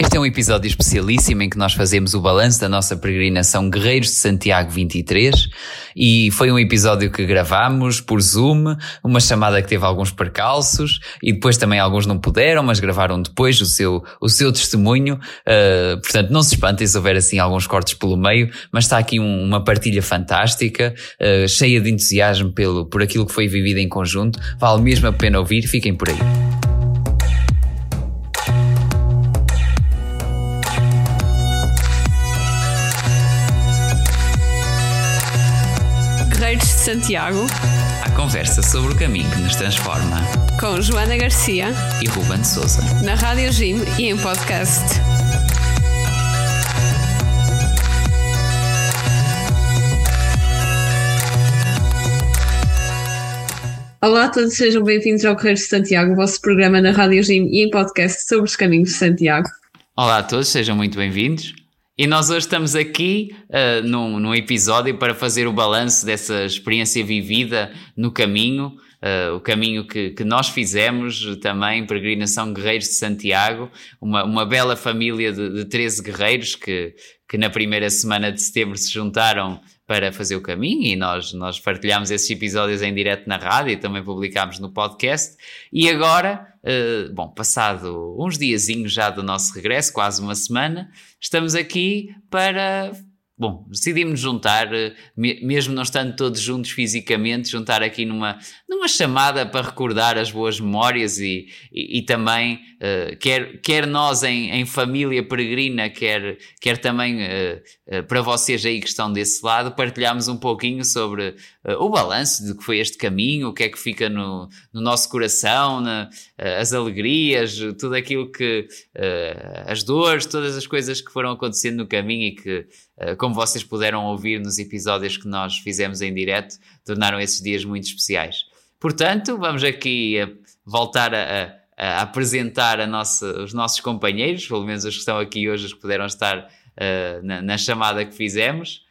Este é um episódio especialíssimo em que nós fazemos o balanço da nossa peregrinação Guerreiros de Santiago 23 e foi um episódio que gravámos por Zoom, uma chamada que teve alguns percalços e depois também alguns não puderam, mas gravaram depois o seu, o seu testemunho. Uh, portanto, não se espantem se houver assim alguns cortes pelo meio, mas está aqui um, uma partilha fantástica, uh, cheia de entusiasmo pelo, por aquilo que foi vivido em conjunto. Vale mesmo a pena ouvir, fiquem por aí. Santiago. A conversa sobre o caminho que nos transforma. Com Joana Garcia e Ruben Souza. Na Rádio Jim e em podcast. Olá a todos, sejam bem-vindos ao Correio de Santiago, o vosso programa na Rádio Jim e em podcast sobre os caminhos de Santiago. Olá a todos, sejam muito bem-vindos. E nós hoje estamos aqui uh, num, num, episódio para fazer o balanço dessa experiência vivida no caminho, uh, o caminho que, que, nós fizemos também, Peregrinação Guerreiros de Santiago, uma, uma bela família de, de 13 guerreiros que, que na primeira semana de setembro se juntaram para fazer o caminho e nós, nós partilhamos esses episódios em direto na rádio e também publicámos no podcast. E agora, uh, bom, passado uns diazinhos já do nosso regresso, quase uma semana, estamos aqui para bom, decidimos juntar, eh, mesmo não estando todos juntos fisicamente, juntar aqui numa, numa chamada para recordar as boas memórias e, e, e também, uh, quer, quer nós em, em, família peregrina, quer, quer também uh, uh, para vocês aí que estão desse lado, partilhamos um pouquinho sobre o balanço de que foi este caminho, o que é que fica no, no nosso coração, na, as alegrias, tudo aquilo que, as dores, todas as coisas que foram acontecendo no caminho e que como vocês puderam ouvir nos episódios que nós fizemos em direto, tornaram esses dias muito especiais. Portanto, vamos aqui voltar a, a, apresentar a nossa, os nossos companheiros, pelo menos os que estão aqui hoje, os que puderam estar uh, na, na, chamada que fizemos.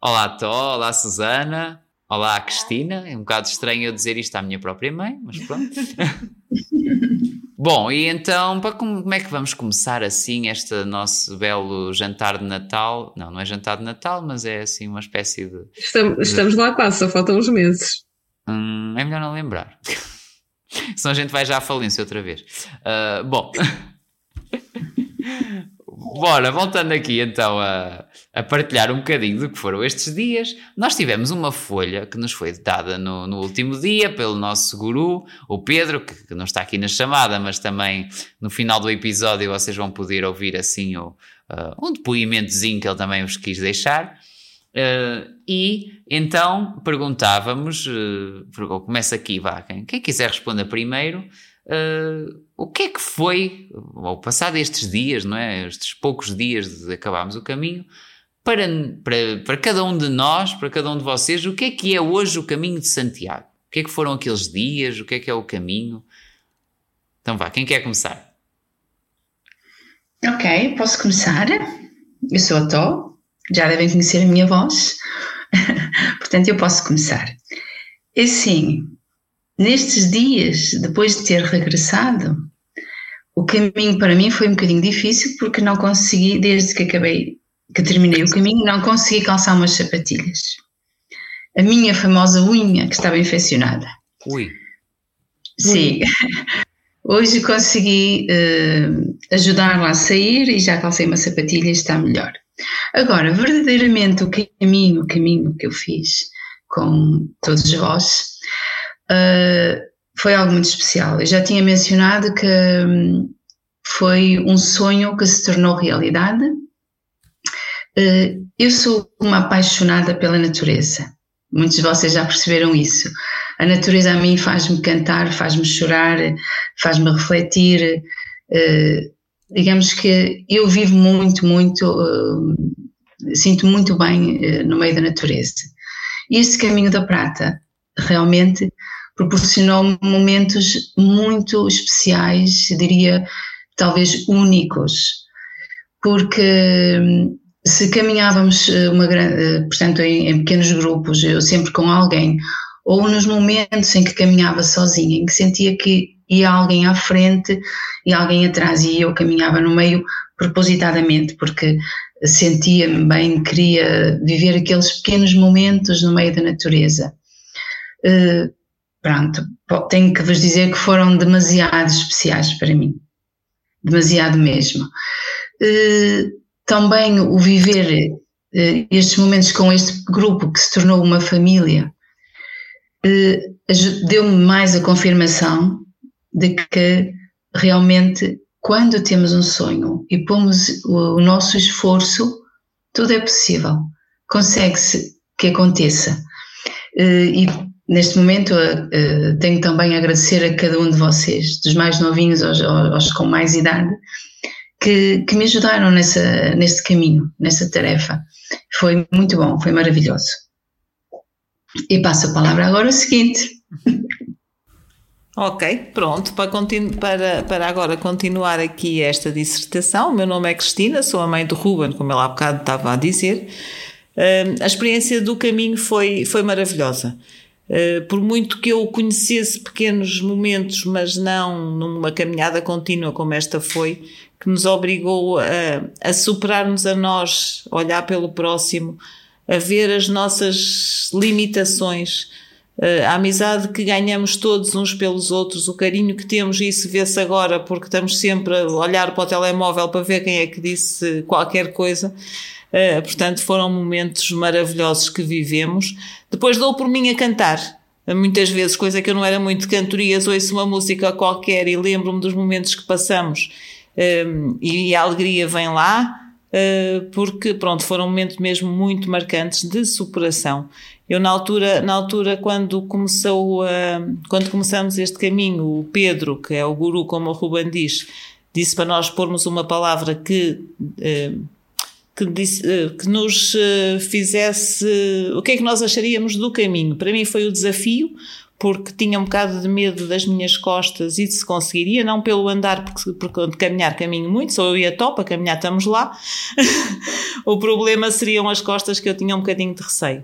Olá, Tó, olá, Susana, olá, Cristina. É um bocado estranho eu dizer isto à minha própria mãe, mas pronto. Bom, e então, para como, como, é que vamos começar assim este nosso belo jantar de Natal? Não, não é jantar de Natal, mas é assim uma espécie de. Estamos, de... estamos lá quase, só faltam uns meses. Hum, é melhor não lembrar. Senão a gente vai já à falência outra vez. Uh, bom. Bora, voltando aqui então a, a, partilhar um bocadinho do que foram estes dias, nós tivemos uma folha que nos foi dada no, no último dia pelo nosso guru, o Pedro, que, que, não está aqui na chamada, mas também no final do episódio vocês vão poder ouvir assim o, uh, um depoimentozinho que ele também vos quis deixar. Uh, e então perguntávamos, uh, começa aqui, vá, quem, quem quiser responder primeiro, Uh, o que é que foi, ao passar destes dias, não é? Estes poucos dias de acabarmos o caminho, para, para, para cada um de nós, para cada um de vocês, o que é que é hoje o caminho de Santiago? O que é que foram aqueles dias? O que é que é o caminho? Então vá, quem quer começar? Ok, posso começar. Eu sou a Tó, já devem conhecer a minha voz, portanto eu posso começar. E sim, Nestes dias, depois de ter regressado, o caminho para mim foi um bocadinho difícil porque não consegui, desde que acabei, que terminei o caminho, não consegui calçar umas sapatilhas. A minha famosa unha que estava infeccionada. Ui. Sim. Hoje consegui uh, ajudar-la a sair e já calcei uma sapatilha e está melhor. Agora, verdadeiramente o caminho, o caminho que eu fiz com todos vós, uh, foi algo muito especial. Eu já tinha mencionado que um, foi um sonho que se tornou realidade. Uh, eu sou uma apaixonada pela natureza. Muitos de vocês já perceberam isso. A natureza a mim faz-me cantar, faz-me chorar, faz-me refletir. Uh, digamos que eu vivo muito, muito, uh, sinto muito bem no meio da natureza. E este caminho da prata realmente proporcionou momentos muito especiais, diria talvez únicos, porque hum, se caminhávamos eh, uma eh, portanto em, em, pequenos grupos, eu sempre com alguém, ou nos momentos em que caminhava sozinha, em que sentia que ia alguém à frente e alguém atrás e eu caminhava no meio, propositadamente, porque sentia-me bem, queria viver aqueles pequenos momentos no meio da natureza. Uh, pronto, tenho que vos dizer que foram demasiado especiais para mim, demasiado mesmo. Uh, também o viver uh, estes momentos com este grupo que se tornou uma família deu-me mais a confirmação de que realmente quando temos um sonho e pomos o, nosso esforço, tudo é possível. Consegue-se que aconteça. E neste momento uh, tenho também a agradecer a cada um de vocês, dos mais novinhos aos, aos com mais idade, que, que, me ajudaram nessa, nesse caminho, nessa tarefa. Foi muito bom, foi maravilhoso. E passo a palavra agora ao seguinte. Ok, pronto, para, para, para agora continuar aqui esta dissertação, o meu nome é Cristina, sou a mãe do Ruben, como ele há bocado estava a dizer. Uh, a experiência do caminho foi, foi maravilhosa. Uh, por muito que eu conhecesse pequenos momentos, mas não numa caminhada contínua como esta foi, que nos obrigou a, a superar-nos a nós, olhar pelo próximo, a ver as nossas limitações, Uh, a amizade que ganhamos todos uns pelos outros, o carinho que temos, e isso vê-se agora porque estamos sempre a olhar para o telemóvel para ver quem é que disse qualquer coisa. Uh, portanto, foram momentos maravilhosos que vivemos. Depois dou por mim a cantar. Muitas vezes, coisa que eu não era muito de cantorias, ouço uma música qualquer e lembro-me dos momentos que passamos um, e a alegria vem lá, uh, porque, pronto, foram momentos mesmo muito marcantes de superação. Eu na altura, na altura quando começou a, quando começamos este caminho, o Pedro, que é o guru, como o Ruben diz, disse para nós pormos uma palavra que eh, que, disse, eh, que nos eh, fizesse o que é que nós acharíamos do caminho. Para mim foi o desafio, porque tinha um bocado de medo das minhas costas e de se conseguiria, não pelo andar, porque, porque caminhar caminho muito, só eu ia top, a caminhar estamos lá. o problema seriam as costas que eu tinha um bocadinho de receio.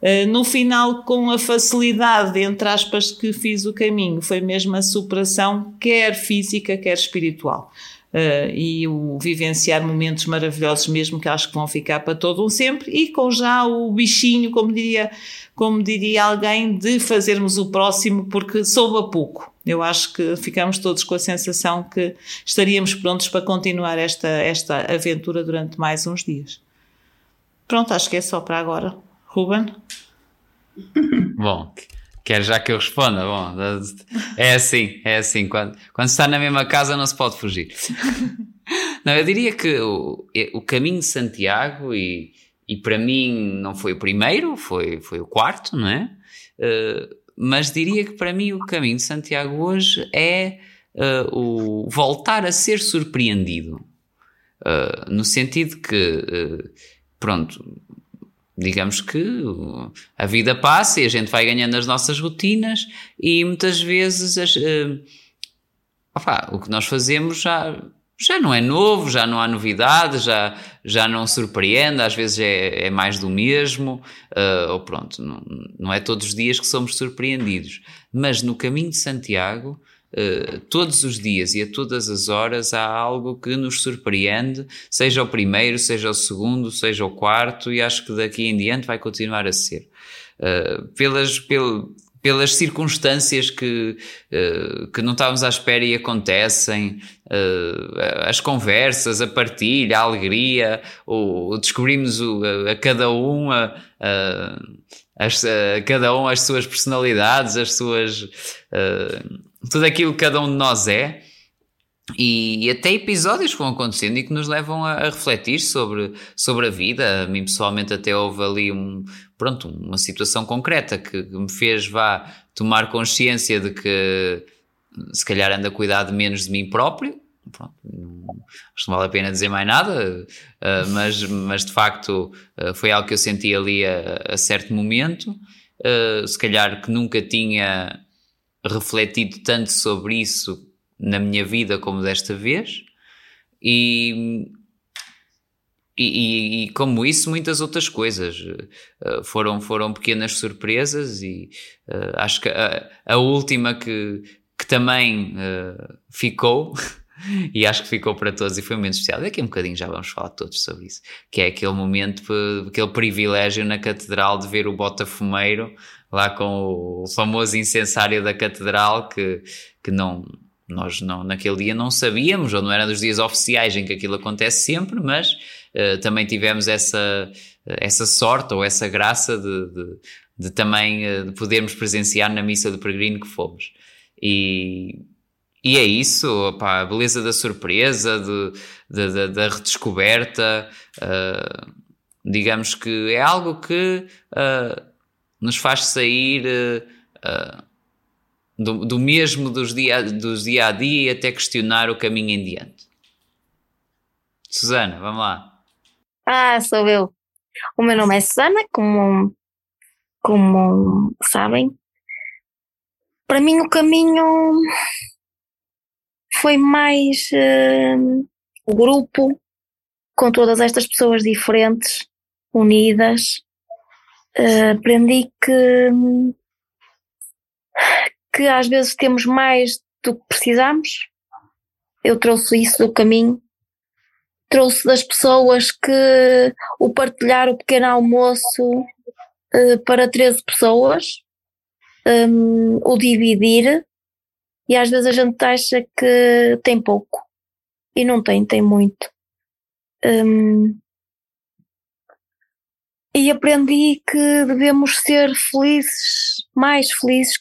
Eh, no final, com a facilidade, entre aspas, que fiz o caminho, foi mesmo a superação, quer física, quer espiritual. Uh, e o vivenciar momentos maravilhosos mesmo que acho que vão ficar para todo um sempre e com já o bichinho, como diria, como diria alguém, de fazermos o próximo porque soube a pouco. Eu acho que ficamos todos com a sensação que estaríamos prontos para continuar esta, esta aventura durante mais uns dias. Pronto, acho que é só para agora. Ruben? Bom, quer já que eu responda? Bom, é assim, é assim. Quando, quando se está na mesma casa não se pode fugir. Não, eu diria que o, o caminho de Santiago, e, e para mim não foi o primeiro, foi, foi o quarto, não é? Uh, mas diria que para mim o caminho de Santiago hoje é uh, o voltar a ser surpreendido. Uh, no sentido que, pronto, digamos que a vida passa e a gente vai ganhando as nossas rotinas e muitas vezes as, uh, opa, o que nós fazemos já, já não é novo, já não há novidade, já, já não surpreende, às vezes é, é mais do mesmo, uh, ou pronto, não, não é todos os dias que somos surpreendidos. Mas no caminho de Santiago, Uh, todos os dias e a todas as horas há algo que nos surpreende, seja o primeiro, seja o segundo, seja o quarto, e acho que daqui em diante vai continuar a ser. Uh, pelas, pel, pelas circunstâncias que, uh, que não estávamos à espera e acontecem, as conversas, a partilha, a alegria, o, descobrimos o, a, a, cada um a, as, a, cada um as suas personalidades, as suas tudo aquilo que cada um de nós é. E, e, até episódios que vão acontecendo e que nos levam a, a, refletir sobre, sobre a vida. A mim pessoalmente até houve ali um, pronto, uma situação concreta que, que me fez vá tomar consciência de que se calhar anda a cuidar de menos de mim próprio. Pronto, não, acho que não vale a pena dizer mais nada, uh, mas, mas de facto uh, foi algo que eu senti ali a, a certo momento. Uh, se calhar que nunca tinha refletido tanto sobre isso na minha vida como desta vez. E, e, e, como isso, muitas outras coisas uh, foram, foram pequenas surpresas, e uh, acho que a, a, última que, que também uh, ficou e acho que ficou para todos e foi um momento especial. Daqui a um bocadinho já vamos falar todos sobre isso, que é aquele momento, aquele privilégio na catedral de ver o Botafumeiro lá com o famoso incensário da catedral que, que não nós não, naquele dia não sabíamos, ou não era dos dias oficiais em que aquilo acontece sempre, mas uh, também tivemos essa, essa sorte ou essa graça de, de, de também uh, de podermos presenciar na missa do peregrino que fomos. E, e é isso, a beleza da surpresa, de, de, da redescoberta, uh, digamos que é algo que nos faz sair uh, do, do, mesmo dos dia, dos dia a dia e até questionar o caminho em diante. Susana, vamos lá. Ah, sou eu. O meu nome é Susana, como, como sabem. Para mim, o caminho foi mais uh, o grupo com todas estas pessoas diferentes, unidas. Uh, aprendi que, que às vezes temos mais do que precisamos. Eu trouxe isso do caminho. Trouxe das pessoas que o partilhar o pequeno almoço uh, para 13 pessoas, um, o dividir, e às vezes a gente acha que tem pouco e não tem, tem muito. Um, e aprendi que devemos ser felizes, mais felizes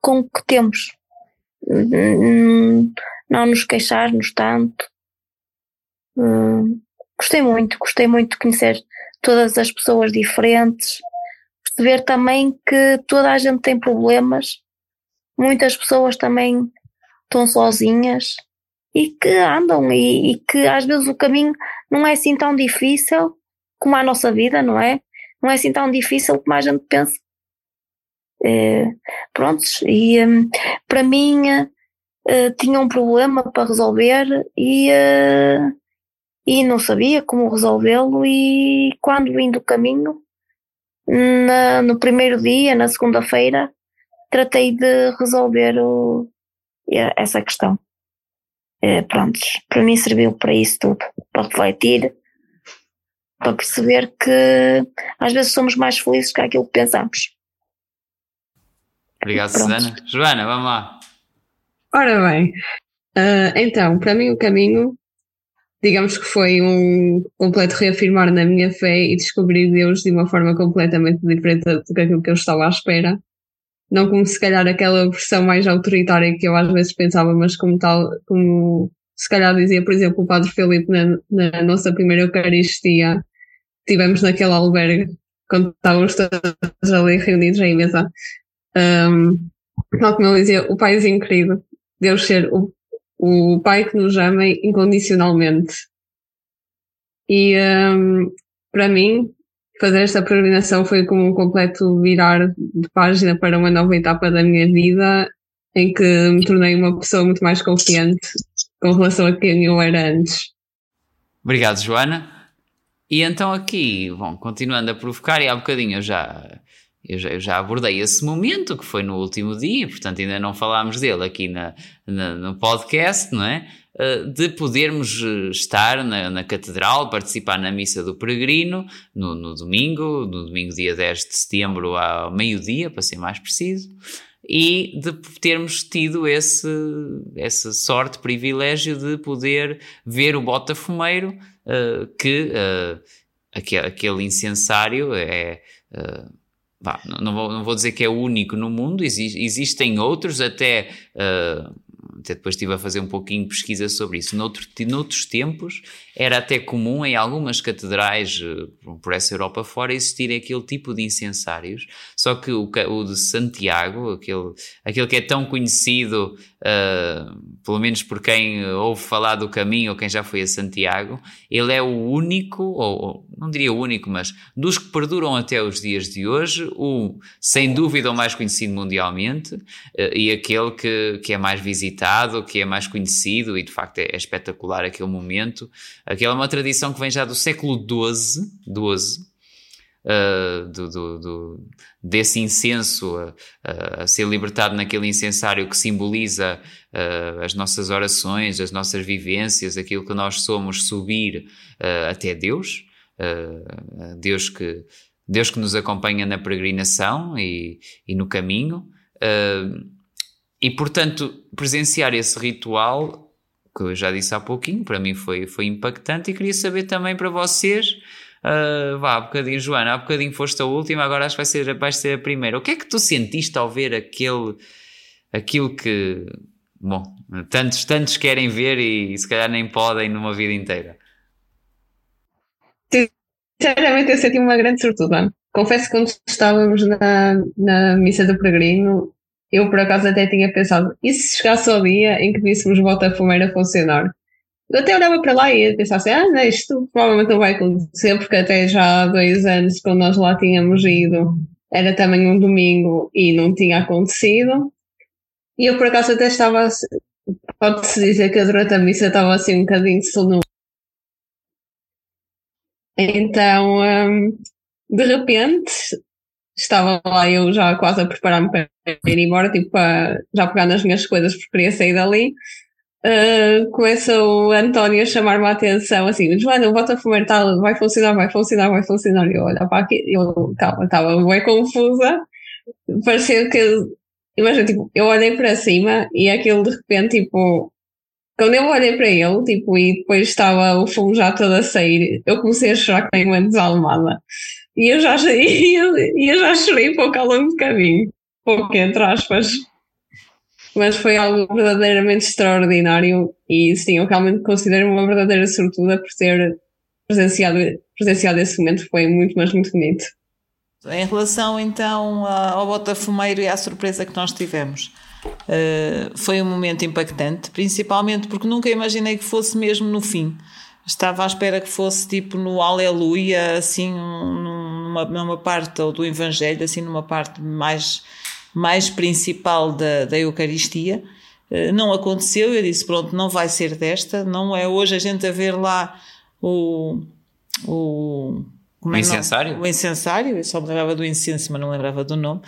com o que temos. Não nos queixarmos tanto. Hum, gostei muito, gostei muito de conhecer todas as pessoas diferentes, perceber também que toda a gente tem problemas muitas pessoas também estão sozinhas e que andam e, e, que às vezes o caminho não é assim tão difícil como a nossa vida, não é? Não é assim tão difícil como a gente pensa. É, prontos, e um, para mim uh, tinha um problema para resolver e, uh, e não sabia como resolvê-lo e quando vim do caminho, na, no primeiro dia, na segunda-feira, tratei de resolver o, essa questão. É, prontos, para mim serviu para isso tudo, para refletir, para perceber que às vezes somos mais felizes que aquilo que pensamos. Obrigado, Susana. Joana, vamos lá. Ora bem, uh, então, para mim o caminho, digamos que foi um completo reafirmar na minha fé e descobrir Deus de uma forma completamente diferente do que aquilo que eu estava à espera não como se calhar aquela versão mais autoritária que eu às vezes pensava, mas como tal, como se calhar dizia, por exemplo, o Padre Filipe na, na nossa primeira Eucaristia, tivemos naquele albergue, quando estávamos todos ali reunidos em mesa. Um, tal como ele dizia, o Paizinho querido, Deus ser o, o Pai que nos ama incondicionalmente. E um, para mim, fazer esta peregrinação foi como um completo virar de página para uma nova etapa da minha vida, em que me tornei uma pessoa muito mais confiante com relação a quem eu era antes. Obrigado, Joana. E então aqui, bom, continuando a provocar, e há bocadinho eu já, eu já, eu já abordei esse momento, que foi no último dia, portanto ainda não falámos dele aqui na, na no podcast, não é? Eh, de podermos eh, estar na, na, Catedral, participar na Missa do Peregrino no, no, domingo, no domingo dia 10 de setembro ao meio-dia, para ser mais preciso, e de termos tido esse, essa sorte, privilégio de poder ver o Botafumeiro, uh, que uh, aquele, aquele incensário é. Uh, Bah, não, vou, não vou dizer que é o único no mundo, existem outros, até uh, até depois estive a fazer um pouquinho de pesquisa sobre isso. Noutro, noutros tempos era até comum em algumas catedrais eh, por essa Europa fora existirem aquele tipo de incensários, só que o, o de Santiago, aquele, aquele que é tão conhecido, uh, pelo menos por quem ouve falar do caminho ou quem já foi a Santiago, ele é o único, ou não diria único, mas dos que perduram até os dias de hoje, o sem dúvida o mais conhecido mundialmente uh, e aquele que, que é mais visitado, que é mais conhecido e de facto é, é espetacular aquele momento. Aquela é uma tradição que vem já do século XII, XII uh, do, do, do, desse incenso a, a, ser libertado naquele incensário que simboliza uh, as nossas orações, as nossas vivências, aquilo que nós somos, subir uh, até Deus, Deus, que, Deus que nos acompanha na peregrinação e, e no caminho. e, portanto, presenciar esse ritual que eu já disse há pouquinho, para mim foi, foi impactante e queria saber também para vocês Uh, vá, há bocadinho, Joana, há bocadinho foste a última, agora acho que vai ser, vai ser a primeira. O que é que tu sentiste ao ver aquele, aquilo que, bom, tantos, tantos querem ver e, e se calhar nem podem numa vida inteira? Sinceramente, eu senti uma grande sortuda. Confesso que quando estávamos na, na missa do peregrino, eu por acaso até tinha pensado, e se chegasse ao dia em que víssemos o Botafumeiro a funcionar? Eu até olhava para lá e pensava assim, ah, não, isto provavelmente não vai acontecer, porque até já há dois anos, quando nós lá tínhamos ido, era também um domingo e não tinha acontecido. E eu por acaso até estava, pode-se dizer que durante a missa estava assim um bocadinho sono. Então, um, de repente, estava lá eu já quase a preparar-me para ir embora, tipo, para já pegar nas minhas coisas porque queria sair dali uh, começa o António a chamar-me a atenção, assim, Joana, o Botafogo tal, vai funcionar, vai funcionar, vai funcionar. E eu olhar para aqui, eu calma, estava bem confusa, parecia que, imagina, tipo, eu olhei para cima e aquilo de repente, tipo, quando eu olhei para ele, tipo, e depois estava o fumo já todo a sair, eu comecei a chorar que nem uma desalmada. E eu já, e eu, já chorei um pouco ao longo do caminho, pouco entre aspas mas foi algo verdadeiramente extraordinário e sim, eu realmente considero uma verdadeira sortuda por ter presenciado, presenciado esse momento, foi muito, mas muito bonito. Em relação então ao Botafumeiro e à surpresa que nós tivemos, uh, foi um momento impactante, principalmente porque nunca imaginei que fosse mesmo no fim. Estava à espera que fosse tipo no Aleluia, assim, numa, numa parte ou do Evangelho, assim, numa parte mais mais principal da, da Eucaristia. Eh, não aconteceu, eu disse: pronto, não vai ser desta, não é hoje a gente a ver lá o. o como é o incensário? O incensário, eu só me lembrava do incenso, mas não lembrava do nome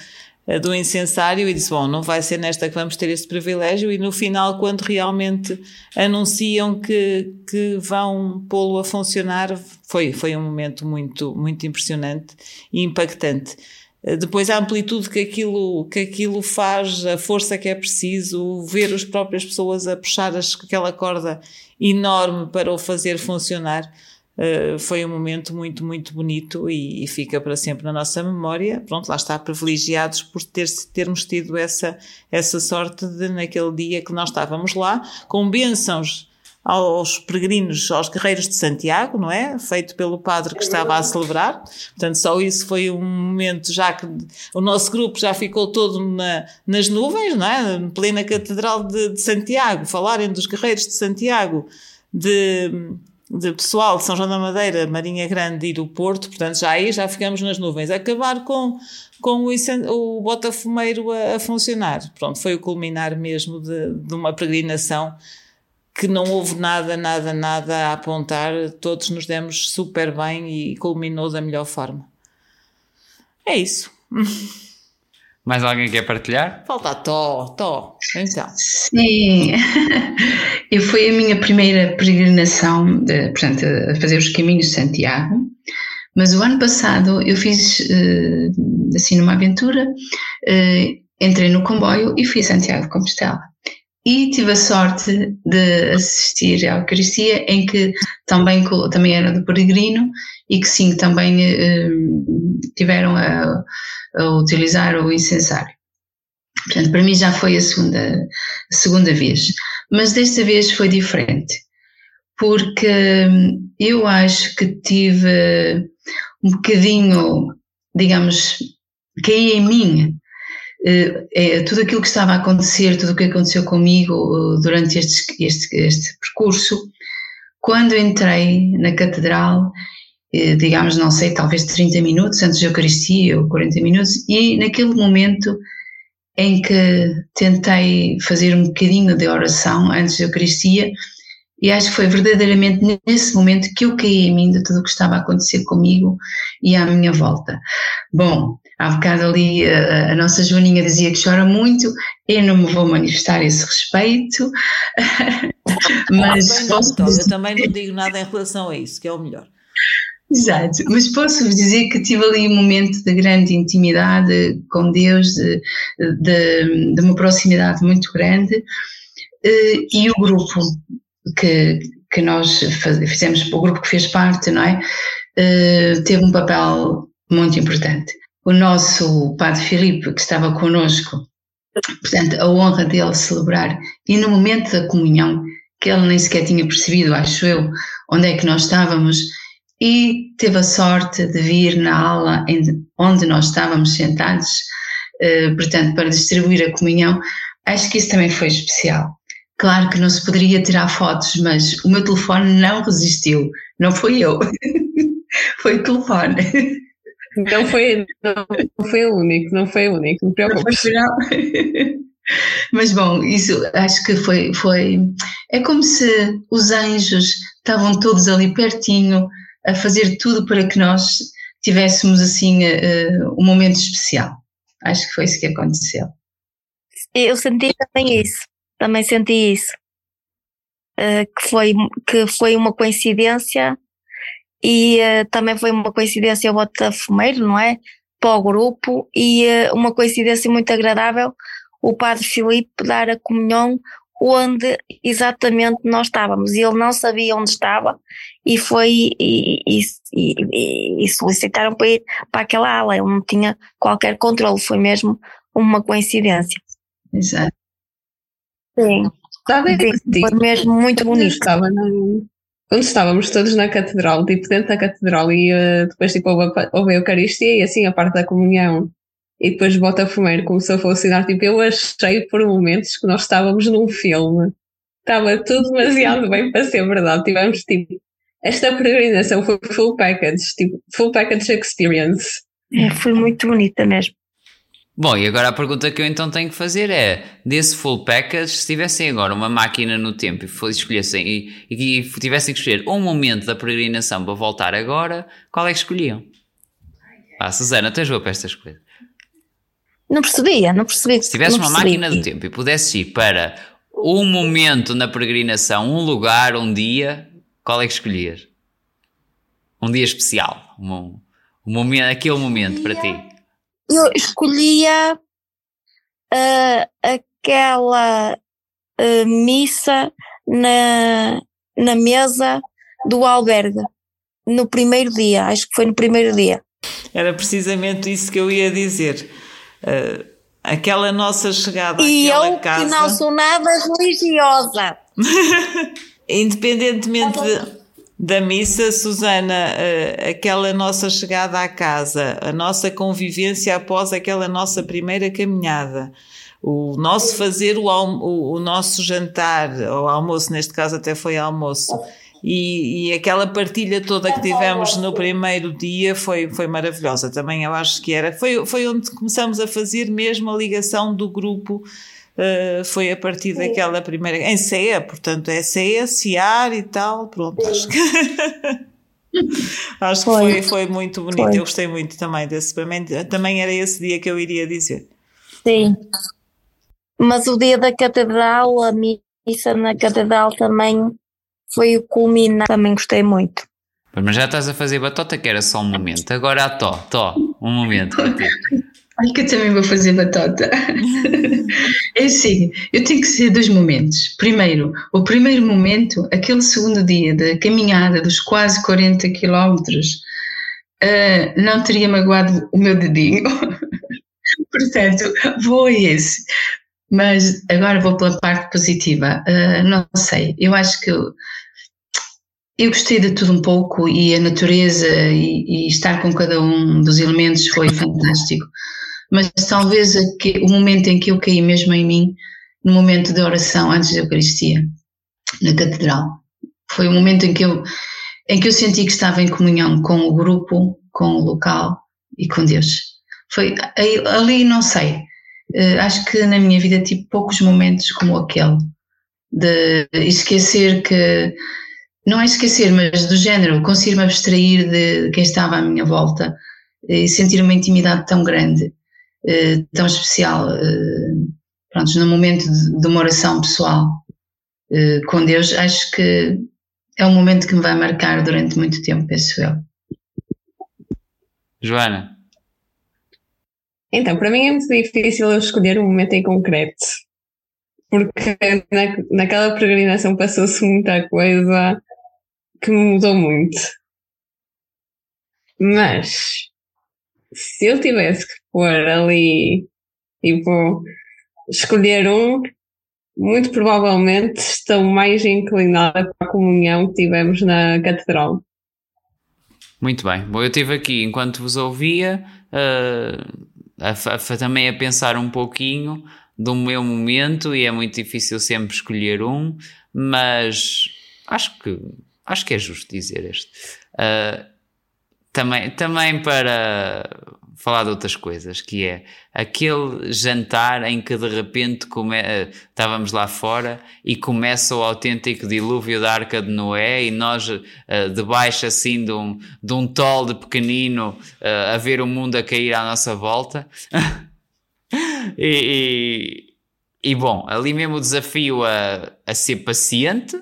do incensário e disse: Bom, não vai ser nesta que vamos ter este privilégio. E no final, quando realmente anunciam que, que vão pô-lo a funcionar, foi, foi um momento muito, muito impressionante e impactante. Eh, depois a amplitude que aquilo, que aquilo faz, a força que é preciso, ver as próprias pessoas a puxar aquela corda enorme para o fazer funcionar, uh, foi um momento muito, muito bonito e, e, fica para sempre na nossa memória. Pronto, lá está, privilegiados por ter, termos tido essa, essa sorte de, naquele dia que nós estávamos lá, com bênçãos aos peregrinos, aos guerreiros de Santiago, não é? Feito pelo padre que estava a celebrar. Portanto, só isso foi um momento já que o nosso grupo já ficou todo na, nas nuvens, não é? Na plena Catedral de, de Santiago, falarem dos guerreiros de Santiago, de, de pessoal de São João da Madeira, Marinha Grande e do Porto, portanto, já aí já ficamos nas nuvens. Acabar com, com o, o Botafumeiro a, a funcionar. Pronto, foi o culminar mesmo de, de uma peregrinação que não houve nada, nada, nada a apontar, todos nos demos super bem e culminou da melhor forma. É isso. Mais alguém quer partilhar? Falta a Tó, Tó, então. Sim, eu foi a minha primeira peregrinação, de, portanto, a fazer os caminhos de Santiago, mas o ano passado eu fiz, eh, assim, numa aventura, eh, entrei no comboio e fui a Santiago de Compostela e tive a sorte de assistir à Eucaristia, em que também, também era do peregrino e que sim, também eh, tiveram a, a, utilizar o incensário. Portanto, para mim já foi a segunda, a segunda vez, mas desta vez foi diferente, porque hum, eu acho que tive um bocadinho, digamos, caí em mim eh, é, tudo aquilo que estava a acontecer, tudo o que aconteceu comigo uh, durante este, este, este percurso, quando entrei na catedral, eh, digamos, não sei, talvez 30 minutos antes da Eucaristia ou 40 minutos, e naquele momento em que tentei fazer um bocadinho de oração antes da Eucaristia, E acho que foi verdadeiramente nesse momento que eu caí em mim de tudo o que estava a acontecer comigo e à minha volta. Bom, há bocado ali a, a nossa Joaninha dizia que chora muito, eu não me vou manifestar esse respeito, mas. Posso não, eu também não digo nada em relação a isso, que é o melhor. Exato, mas posso-vos dizer que tive ali um momento de grande intimidade com Deus, de, de, de uma proximidade muito grande, eh, e o grupo que, que nós fizemos, o grupo que fez parte, não é? Eh, teve um papel muito importante. O nosso Padre Filipe, que estava connosco, portanto, a honra dele celebrar, e no momento da comunhão, que ele nem sequer tinha percebido, acho eu, onde é que nós estávamos, e teve a sorte de vir na aula onde nós estávamos sentados, eh, portanto, para distribuir a comunhão. Acho que isso também foi especial. Claro que não se poderia tirar fotos, mas o meu telefone não resistiu. Não foi eu, foi o telefone. Não foi, não foi o único, não foi o único, não preocupes. Mas bom, isso acho que foi, foi. É como se os anjos estavam todos ali pertinho, a fazer tudo para que nós tivéssemos assim uh, um momento especial. Acho que foi isso que aconteceu. Eu senti também isso, também senti isso. Uh, que, foi, que foi uma coincidência e uh, também foi uma coincidência o Botafumeiro, não é? Para o grupo e uma coincidência muito agradável o Padre Filipe dar a comunhão onde exatamente nós estávamos. Ele não sabia onde estava e foi e, e, e, e, solicitaram para ir para aquela ala. Ele não tinha qualquer controle, foi mesmo uma coincidência. Exato. Sim. Sabe, Sim foi mesmo muito bonito. Estava quando estávamos todos na catedral, tipo dentro da catedral e uh, depois tipo houve a, houve a Eucaristia e assim a parte da comunhão e depois Botafumeiro começou a fascinar, tipo, eu achei por momentos que nós estávamos num filme. Estava tudo demasiado bem para ser verdade. Tivemos, tipo, esta peregrinação foi full package, tipo, full package experience. É, foi muito bonita mesmo. Bom, e agora a pergunta que eu então tenho que fazer é: desse full package, se tivessem agora uma máquina no tempo e escolhessem e, e tivessem que escolher um momento da peregrinação para voltar agora, qual é que escolhiam? Ah, Susana, tens boa para estas coisas. Não percebia, não percebia. Se tivesse uma máquina do tempo e pudesse ir para um momento na peregrinação, um lugar, um dia, qual é que escolhias? Um dia especial, um, um momento, aquele momento para ti. Eu escolhia uh, aquela uh, missa na, na mesa do albergue, no primeiro dia, acho que foi no primeiro dia. Era precisamente isso que eu ia dizer uh, aquela nossa chegada e àquela eu, casa. que não sou nada religiosa. Independentemente de, da missa, Susana, uh, aquela nossa chegada à casa, a nossa convivência após aquela nossa primeira caminhada, o nosso fazer o, o, o nosso jantar, ou almoço, neste caso até foi almoço e, e, aquela partilha toda que tivemos no primeiro dia foi, foi maravilhosa. Também eu acho que era. Foi, foi onde começamos a fazer mesmo a ligação do grupo. Uh, foi a partir daquela primeira. Em CEA, portanto, é CEA, CIAR e tal. Pronto. Acho que, acho que foi, foi muito bonito. Foi. Eu gostei muito também desse. Também, também era esse dia que eu iria dizer. Sim. Mas o dia da catedral, a missa na catedral também foi o culminar, também gostei muito. Mas já estás a fazer batota que era só um momento. Agora a Tó, Tó, um momento para ti. Acho que eu também vou fazer batota. é assim, eu tenho que ser dois momentos. Primeiro, o primeiro momento, aquele segundo dia da caminhada dos quase 40 quilómetros, uh, não teria magoado o meu dedinho. Portanto, vou a esse. Mas agora vou pela parte positiva. Uh, não sei, eu acho que eu gostei de tudo um pouco e a natureza e, e estar com cada um dos elementos foi fantástico. Mas talvez aqui, o momento em que eu caí mesmo em mim, no momento da oração antes da Eucaristia, na Catedral, foi o momento em que eu, em que eu senti que estava em comunhão com o grupo, com o local e com Deus. Foi ali, não sei. Eh, acho que na minha vida tive poucos momentos como aquele de esquecer que, não é esquecer, mas do género, conseguir-me abstrair de quem estava à minha volta e sentir uma intimidade tão grande, eh, tão especial, eh, pronto, no momento de uma oração pessoal eh, com Deus, acho que é um momento que me vai marcar durante muito tempo, penso eu. Joana? Então, para mim é muito difícil eu escolher um momento em concreto, porque na, naquela peregrinação passou-se muita coisa que me mudou muito. Mas, se eu tivesse que pôr ali, tipo, escolher um, muito provavelmente estou mais inclinada para a comunhão que tivemos na catedral. Muito bem. Bom, eu estive aqui enquanto vos ouvia, uh, a, a, também a pensar um pouquinho do meu momento e é muito difícil sempre escolher um, mas acho que acho que é justo dizer este. Uh, também, também para falar de outras coisas, que é aquele jantar em que de repente come, uh, estávamos lá fora e começa o autêntico dilúvio da Arca de Noé e nós uh, debaixo assim de um, de um tolde pequenino uh, a ver o mundo a cair à nossa volta. e, e, e, bom, ali mesmo o desafio a, a ser paciente,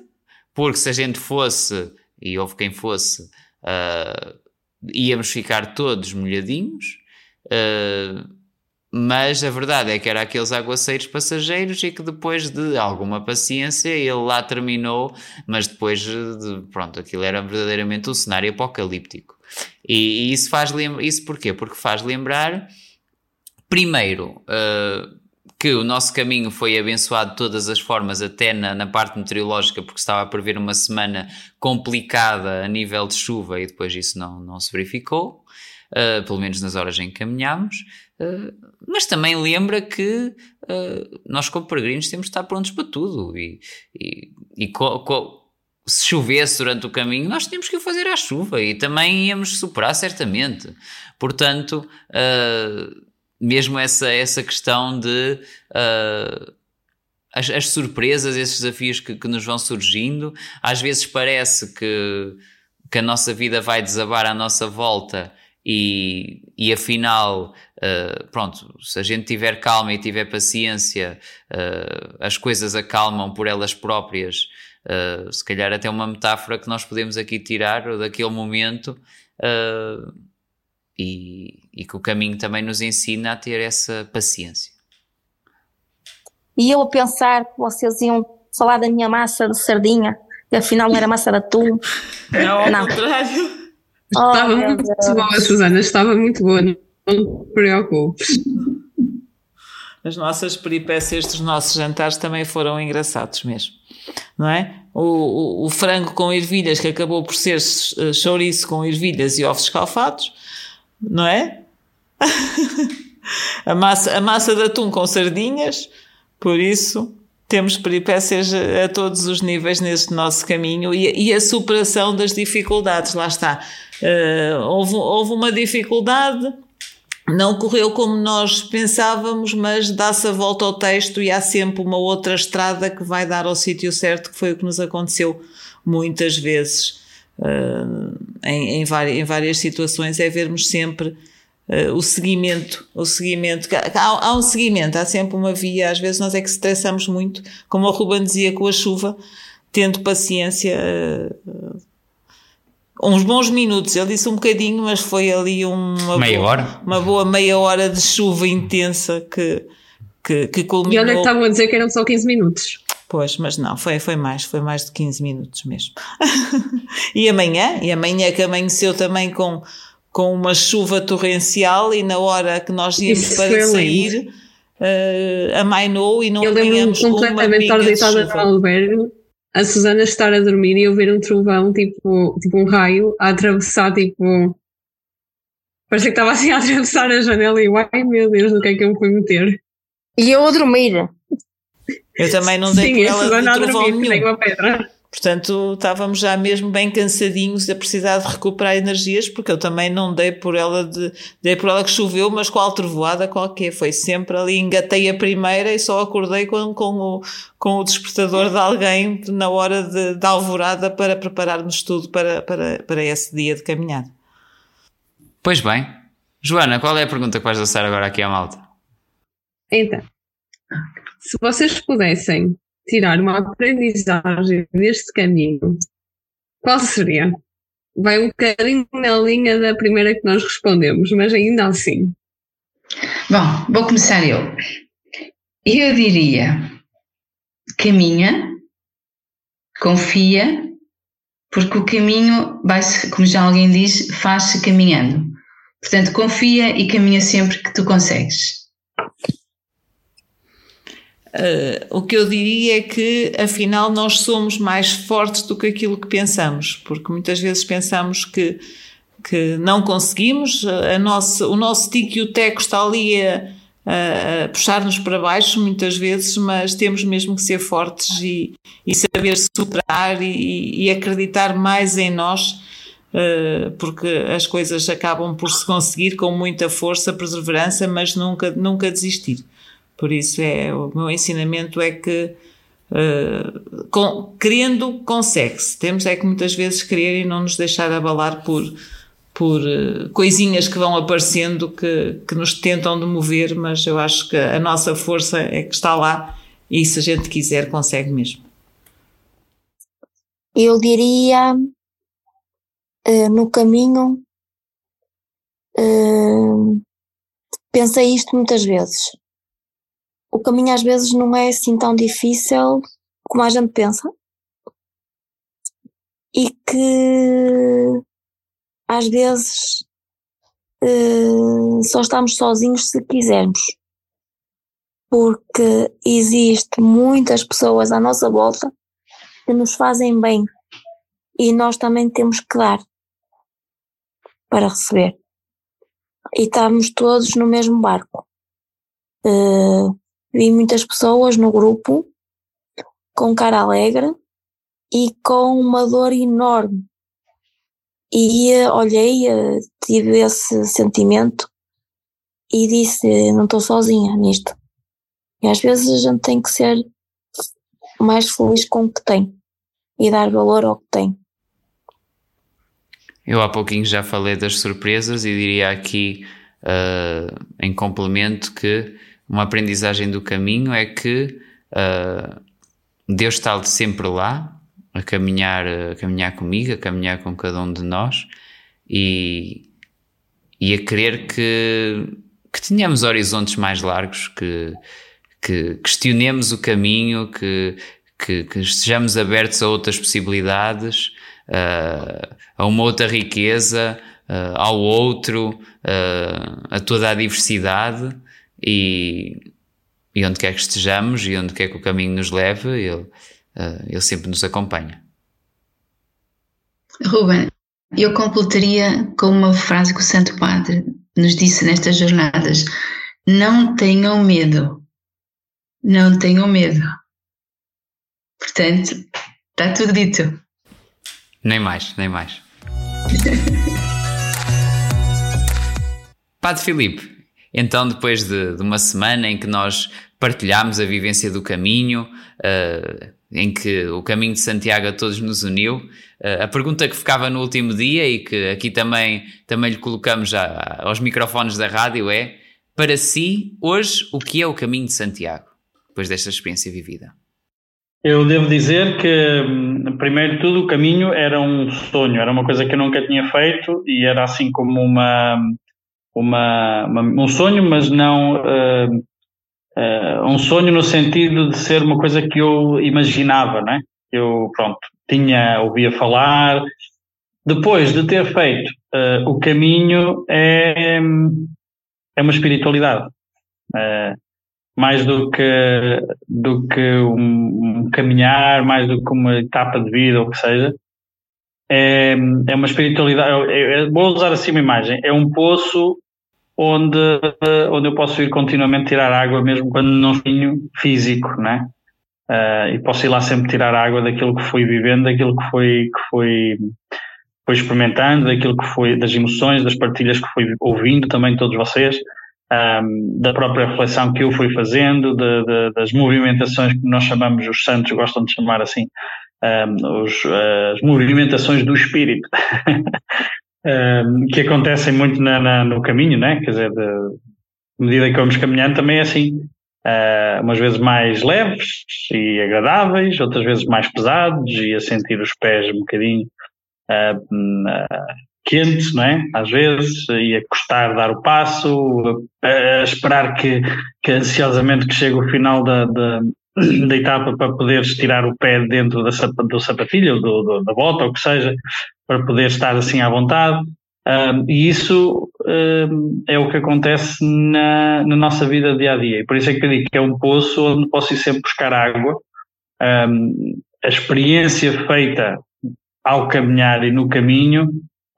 porque se a gente fosse, e houve quem fosse, uh, íamos ficar todos molhadinhos. Uh, mas a verdade é que era aqueles aguaceiros passageiros e que depois de alguma paciência ele lá terminou, mas depois de, pronto, aquilo era verdadeiramente um cenário apocalíptico. E, e isso faz isso porquê? Porque faz lembrar, primeiro, uh, que o nosso caminho foi abençoado de todas as formas, até na, na, parte meteorológica, porque estava a prever uma semana complicada a nível de chuva e depois isso não, não se verificou, uh, pelo menos nas horas em que caminhámos. Uh, mas também lembra que uh, nós, como peregrinos, temos de estar prontos para tudo e, e, e co, co, se chovesse durante o caminho, nós tínhamos que o fazer à chuva e também íamos superar certamente. Portanto, mesmo essa, essa questão de uh, as, as, surpresas, esses desafios que, que, nos vão surgindo, às vezes parece que, que a nossa vida vai desabar à nossa volta e, e afinal, uh, pronto, se a gente tiver calma e tiver paciência, uh, as coisas acalmam por elas próprias. Se calhar até uma metáfora que nós podemos aqui tirar daquele momento e, e que o caminho também nos ensina a ter essa paciência. E eu a pensar que vocês iam falar da minha massa de sardinha, e afinal não era massa de atum. Não, ao não. contrário. Oh, estava muito Deus. boa, Susana, estava muito boa, não te preocupes. As nossas peripécias dos nossos jantares também foram engraçados mesmo, não é? O, o, o frango com ervilhas, que acabou por ser eh, chouriço com ervilhas e ovos escalfados, não é? a, massa, a massa de atum com sardinhas, por isso temos peripécias a todos os níveis neste nosso caminho e, e a superação das dificuldades, lá está. Uh, houve, houve uma dificuldade, não correu como nós pensávamos, mas dá-se a volta ao texto e há sempre uma outra estrada que vai dar ao sítio certo, que foi o que nos aconteceu muitas vezes uh, em, em, várias, em, várias, situações, é vermos sempre uh, o seguimento, o seguimento, há, há, um seguimento, há sempre uma via, às vezes nós é que estressamos muito, como o Ruben dizia com a chuva, tendo paciência, uh, uns bons minutos, ele disse um bocadinho, mas foi ali uma, meia boa, hora. uma boa meia hora de chuva intensa que, que, que culminou. E olha que estavam a dizer que eram só 15 minutos. Pois, mas não, foi, foi mais, foi mais de 15 minutos mesmo. e amanhã, e amanhã que amanheceu também com, com uma chuva torrencial e na hora que nós íamos Isso para sair, uh, amainou e não eu tínhamos completamente estar deitada no albergue, a Susana estar a dormir e eu ver um trovão, tipo, tipo um raio, a atravessar, tipo... Parecia que estava assim a atravessar a janela e eu, ai meu Deus, no que é que eu me fui meter? E eu a dormir. Eu também não dei Sim, por ela de trovão nenhum. Uma pedra. Portanto, estávamos já mesmo bem cansadinhos a precisar de recuperar energias, porque eu também não dei por ela de, dei por ela que choveu, mas qual trovoada qualquer. Foi sempre ali, engatei a primeira e só acordei com, com, o, com o despertador de alguém na hora de, de alvorada para prepararmos tudo para, para, para esse dia de caminhada. Pois bem. Joana, qual é a pergunta que vais lançar agora aqui à malta? Então, se vocês pudessem tirar uma aprendizagem deste caminho, qual seria? Vai um bocadinho na linha da primeira que nós respondemos, mas ainda assim. Bom, vou começar eu. Eu diria: caminha, confia, porque o caminho vai como já alguém diz, faz-se caminhando. Portanto, confia e caminha sempre que tu consegues. Uh, o que eu diria é que, afinal, nós somos mais fortes do que aquilo que pensamos, porque muitas vezes pensamos que, que não conseguimos, a nossa, o nosso tique e o teco está ali a, a, a puxar-nos para baixo, muitas vezes, mas temos mesmo que ser fortes e, e saber superar e, e, acreditar mais em nós. Uh, porque as coisas acabam por se conseguir com muita força, perseverança, mas nunca, nunca desistir. Por isso é o meu ensinamento é que uh, com, querendo consegue-se. Temos é que muitas vezes querer e não nos deixar abalar por por uh, coisinhas que vão aparecendo que, que nos tentam de mover, mas eu acho que a nossa força é que está lá e se a gente quiser consegue mesmo. Eu diria uh, no caminho pensei isto muitas vezes o caminho às vezes não é assim tão difícil como a gente pensa. E que às vezes uh, só estamos sozinhos se quisermos. Porque existe muitas pessoas à nossa volta que nos fazem bem e nós também temos que dar para receber. E estamos todos no mesmo barco. Uh, Vi muitas pessoas no grupo com cara alegre e com uma dor enorme. E eh, olhei, eh, tive esse sentimento e disse: Não estou sozinha nisto. E às vezes a gente tem que ser mais feliz com o que tem e dar valor ao que tem. Eu há pouquinho já falei das surpresas e diria aqui, uh, em complemento, que uma aprendizagem do caminho é que uh, Deus está sempre lá a caminhar, a caminhar comigo, a caminhar com cada um de nós e, e a querer que, que tenhamos horizontes mais largos, que, que questionemos o caminho, que, que, que estejamos abertos a outras possibilidades, uh, a uma outra riqueza, uh, ao outro, a toda a diversidade e, e onde quer que estejamos e onde quer que o caminho nos leve, ele, uh, ele sempre nos acompanha. Ruben, eu completaria com uma frase que o Santo Padre nos disse nestas jornadas: Não tenham medo, não tenham medo. Portanto, está tudo dito. Nem mais, nem mais. Padre Filipe, então, depois de, de, uma semana em que nós partilhámos a vivência do caminho, uh, em que o caminho de Santiago a todos nos uniu, uh, a pergunta que ficava no último dia e que aqui também, também lhe colocamos aos microfones da rádio é: para si, hoje, o que é o caminho de Santiago, depois desta experiência vivida? Eu devo dizer que, primeiro de tudo, o caminho era um sonho, era uma coisa que eu nunca tinha feito e era assim como uma uma, uma, um sonho, mas não uh, uh, um sonho no sentido de ser uma coisa que eu imaginava, né? Eu, pronto, tinha, ouvia falar. Depois de ter feito uh, o caminho, é, é uma espiritualidade. mais do que, do que um, um, caminhar, mais do que uma etapa de vida, ou o que seja, é, é uma espiritualidade. É, é, vou usar assim uma imagem: é um poço onde, onde eu posso ir continuamente tirar água, mesmo quando não tenho físico, né? uh, e posso ir lá sempre tirar água daquilo que fui vivendo, daquilo que fui, que fui, experimentando, daquilo que foi, das emoções, das partilhas que fui ouvindo também todos vocês, um, da própria reflexão que eu fui fazendo, de, de, das movimentações que nós chamamos, os santos gostam de chamar assim, um, os, as movimentações do espírito, um, que acontecem muito na, na, no caminho, né? quer dizer, de, de medida que vamos caminhando também é assim, uh, umas vezes mais leves e agradáveis, outras vezes mais pesados e a sentir os pés um bocadinho uh, uh, quentes, não é? Às vezes, e a custar dar o passo, a, esperar que, que ansiosamente que chegue o final da, da, da etapa para poder estirar o pé dentro da, do sapatilha ou do, do, da bota, ou o que seja, para poder estar assim à vontade. Um, e isso um, é o que acontece na, na, nossa vida dia a dia. E por isso é que eu digo que é um poço onde posso ir sempre buscar água. Um, a experiência feita ao caminhar e no caminho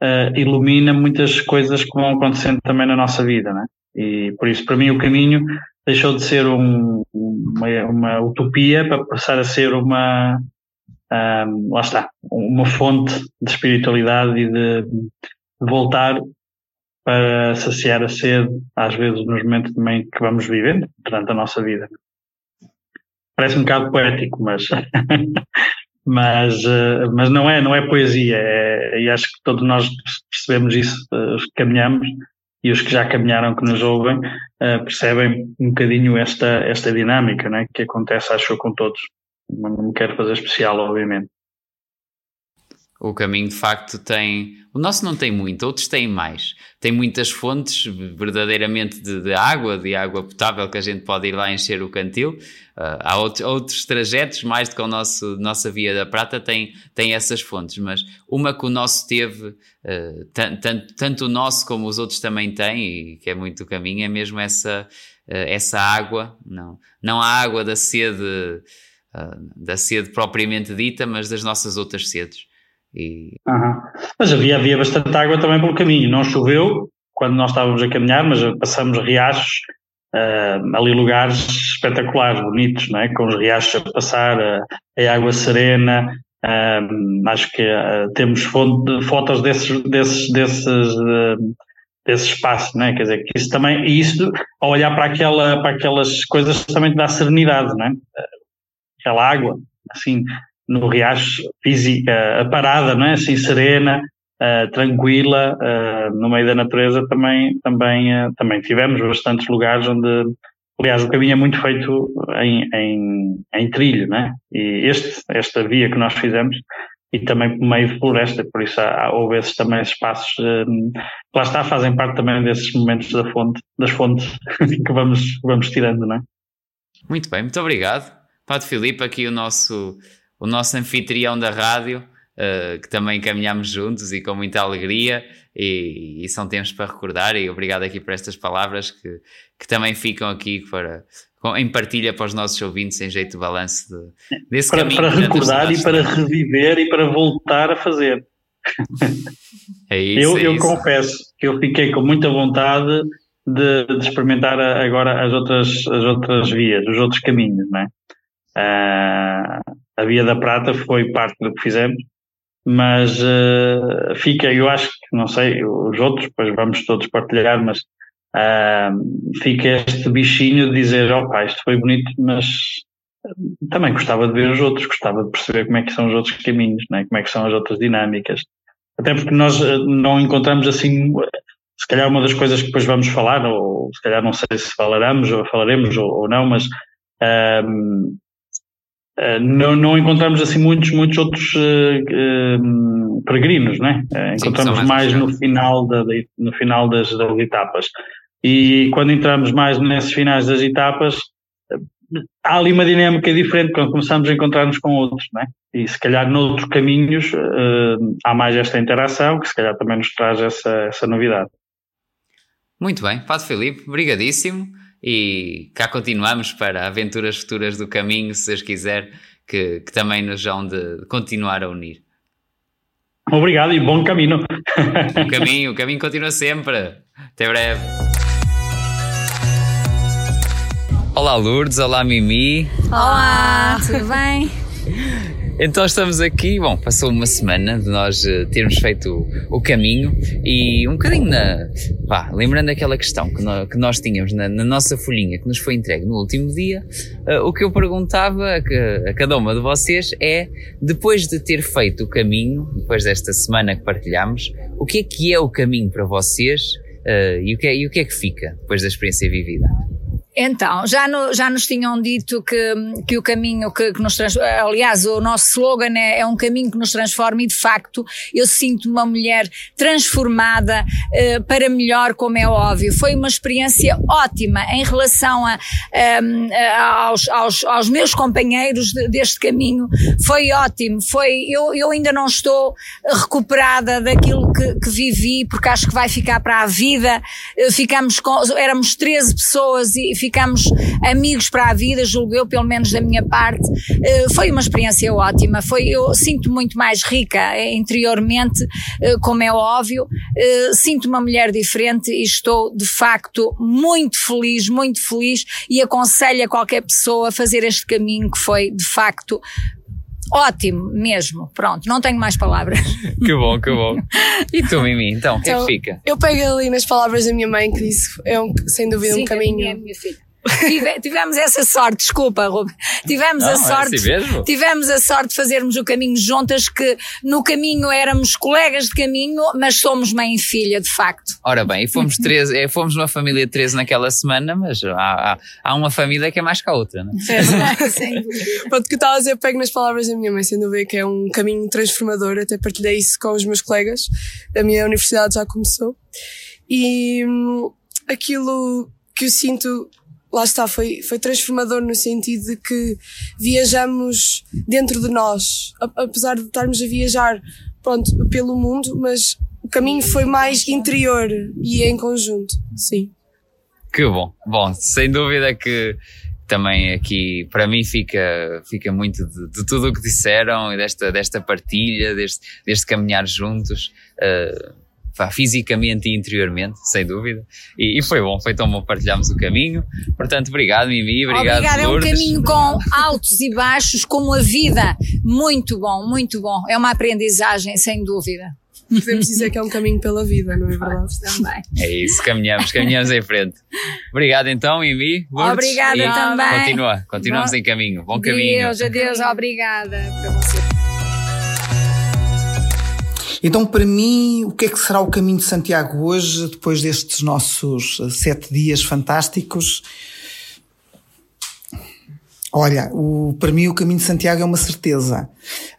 uh, ilumina muitas coisas que vão acontecendo também na nossa vida, né? E por isso, para mim, o caminho deixou de ser um, uma, uma, utopia para passar a ser uma, um, lá está, uma fonte de espiritualidade e de, de voltar para saciar a sede, às vezes nos momentos também que vamos vivendo durante a nossa vida. Parece um bocado poético, mas mas, uh, mas não é, não é poesia, é, e acho que todos nós percebemos isso, que caminhamos e os que já caminharam que nos ouvem uh, percebem um bocadinho esta, esta dinâmica né, que acontece, acho eu, com todos. Não me quero fazer especial, obviamente o caminho de facto tem. O nosso não tem muito, outros têm mais. Tem muitas fontes verdadeiramente de, de água, de água potável que a gente pode ir lá encher o cantil. Uh, há outros, outros trajetos, mais do que a nossa Via da Prata, tem, tem essas fontes, mas uma que o nosso teve, uh, tanto, tanto o nosso como os outros também têm, e que é muito o caminho, é mesmo essa, uh, essa água. Não, não a água da sede. da sede propriamente dita, mas das nossas outras sedes. E... Uhum. Mas havia, havia bastante água também pelo caminho. Não choveu quando nós estávamos a caminhar, mas passamos riachos, uh, ali lugares espetaculares, bonitos, não é? com os riachos a passar, uh, a água serena. Uh, acho que temos fotos desses, desses, desses, desse espaço, é? Quer dizer, que isso também, e isso, ao olhar para, aquela, para aquelas coisas, também dá serenidade, é? Aquela água, assim, no riacho física, a parada, não é? Assim, serena, uh, tranquila, uh, no meio da natureza também, também, uh, também tivemos bastantes lugares onde, aliás, o caminho é muito feito em, em, em trilho, né? E este, esta via que nós fizemos, e também por meio de floresta, por isso há, houve esses também espaços, que lá está, fazem parte também desses momentos da fonte, das fontes que vamos, vamos tirando, não é? Muito bem, muito obrigado. Padre Filipe, aqui o nosso o nosso anfitrião da rádio, uh, que também caminhamos juntos e com muita alegria, e, e, são tempos para recordar. E obrigado aqui por estas palavras que, que também ficam aqui para, em partilha para os nossos ouvintes, em jeito de balanço de, desse para, caminho. Para recordar e para reviver e para voltar a fazer. É isso, eu, é eu confesso que eu fiquei com muita vontade de, de, experimentar agora as outras, as outras vias, os outros caminhos, não é? Uh, a Via da Prata foi parte do que fizemos, mas uh, fica, eu acho que, não sei, os outros, depois vamos todos partilhar, mas uh, fica este bichinho de dizer, ó oh, isto foi bonito, mas também gostava de ver os outros, gostava de perceber como é que são os outros caminhos, né? como é que são as outras dinâmicas. Até porque nós eh, não encontramos assim, se calhar uma das coisas que depois vamos falar, ou se calhar não sei se falaremos ou falaremos ou, ou não, mas um, Uh, não, não, encontramos assim muitos, muitos outros uh, uh, peregrinos, né? encontramos Sim, mais, mais no final, da, no final das, das, etapas. E quando entramos mais nesses finais das etapas, há ali uma dinâmica diferente quando começamos a encontrar-nos com outros, né? E se calhar noutros caminhos há mais esta interação, que se calhar também nos traz essa, essa novidade. Muito bem, Padre Filipe, obrigadíssimo e cá continuamos para aventuras futuras do caminho, se Deus quiser, que, que também nos vão de continuar a unir. Obrigado e bom caminho. Bom caminho, o caminho continua sempre. Até breve. Olá Lourdes, olá Mimi. Olá, tudo bem? Então estamos aqui, bom, passou uma semana de nós uh, termos feito o, o, caminho e um bocadinho na, pá, lembrando aquela questão que, no, que nós tínhamos na, na, nossa folhinha que nos foi entregue no último dia, uh, o que eu perguntava a, a, cada uma de vocês é, depois de ter feito o caminho, depois desta semana que partilhamos, o que é que é o caminho para vocês uh, e, o que é, e o que é que fica depois da experiência vivida? Então, já, no, já nos tinham dito que, que o caminho que, que nos transforma, aliás, o nosso slogan é, é, um caminho que nos transforma e de facto eu sinto uma mulher transformada uh, para melhor, como é óbvio. Foi uma experiência ótima em relação a, um, aos, aos, aos, meus companheiros de, deste caminho. Foi ótimo. Foi, eu, eu ainda não estou recuperada daquilo que, que vivi, porque acho que vai ficar para a vida. Uh, ficamos com, éramos 13 pessoas e ficamos amigos para a vida, julgo eu, pelo menos da minha parte. Eh, foi uma experiência ótima, foi, eu sinto muito mais rica eh, interiormente, eh, como é óbvio, sinto uma mulher diferente e estou de facto muito feliz, muito feliz e aconselho a qualquer pessoa a fazer este caminho que foi de facto Ótimo, mesmo. Pronto, não tenho mais palavras. que bom, que bom. E tu, Mimi, então, o que é que então, fica? Eu pego ali nas palavras da minha mãe que disse é um, sem dúvida Sim, um caminho. É minha filha. Tive, tivemos essa sorte, desculpa, Ruben. Tivemos não, a sorte. É assim tivemos a sorte de fazermos o caminho juntas, que no caminho éramos colegas de caminho, mas somos mãe e filha, de facto. Ora bem, e fomos três, é, fomos numa família de 13 naquela semana, mas há, há, há, uma família que é mais que a outra, não é? é Pronto, que eu estava a dizer, pego nas palavras da minha mãe, sem dúvida que é um caminho transformador, até partilhei isso com os meus colegas, a minha universidade já começou. E hum, aquilo que eu sinto lá está, foi, foi transformador no sentido de que viajamos dentro de nós, apesar de estarmos a viajar, pronto, pelo mundo, mas o caminho foi mais interior e em conjunto, sim. Que bom, bom, sem dúvida que também aqui para mim fica, fica muito de, de tudo o que disseram e desta, desta partilha, deste, deste caminhar juntos. Uh, fisicamente e interiormente, sem dúvida. E, e, foi bom, foi tão bom partilharmos o caminho. Portanto, obrigado, Mimi, obrigado, Obrigada, é um caminho com altos e baixos, como a vida. Muito bom, muito bom. É uma aprendizagem, sem dúvida. Podemos dizer que é um caminho pela vida, não é verdade? Também. É isso, caminhamos, caminhamos em frente. Obrigado então, Mimi. Obrigada também. Continua, continuamos bom, em caminho. Bom caminho. Deus, adeus, obrigada para você. Então, para mim, o que é que será o caminho de Santiago hoje, depois destes nossos eh, sete dias fantásticos? Olha, o, para mim o caminho de Santiago é uma certeza.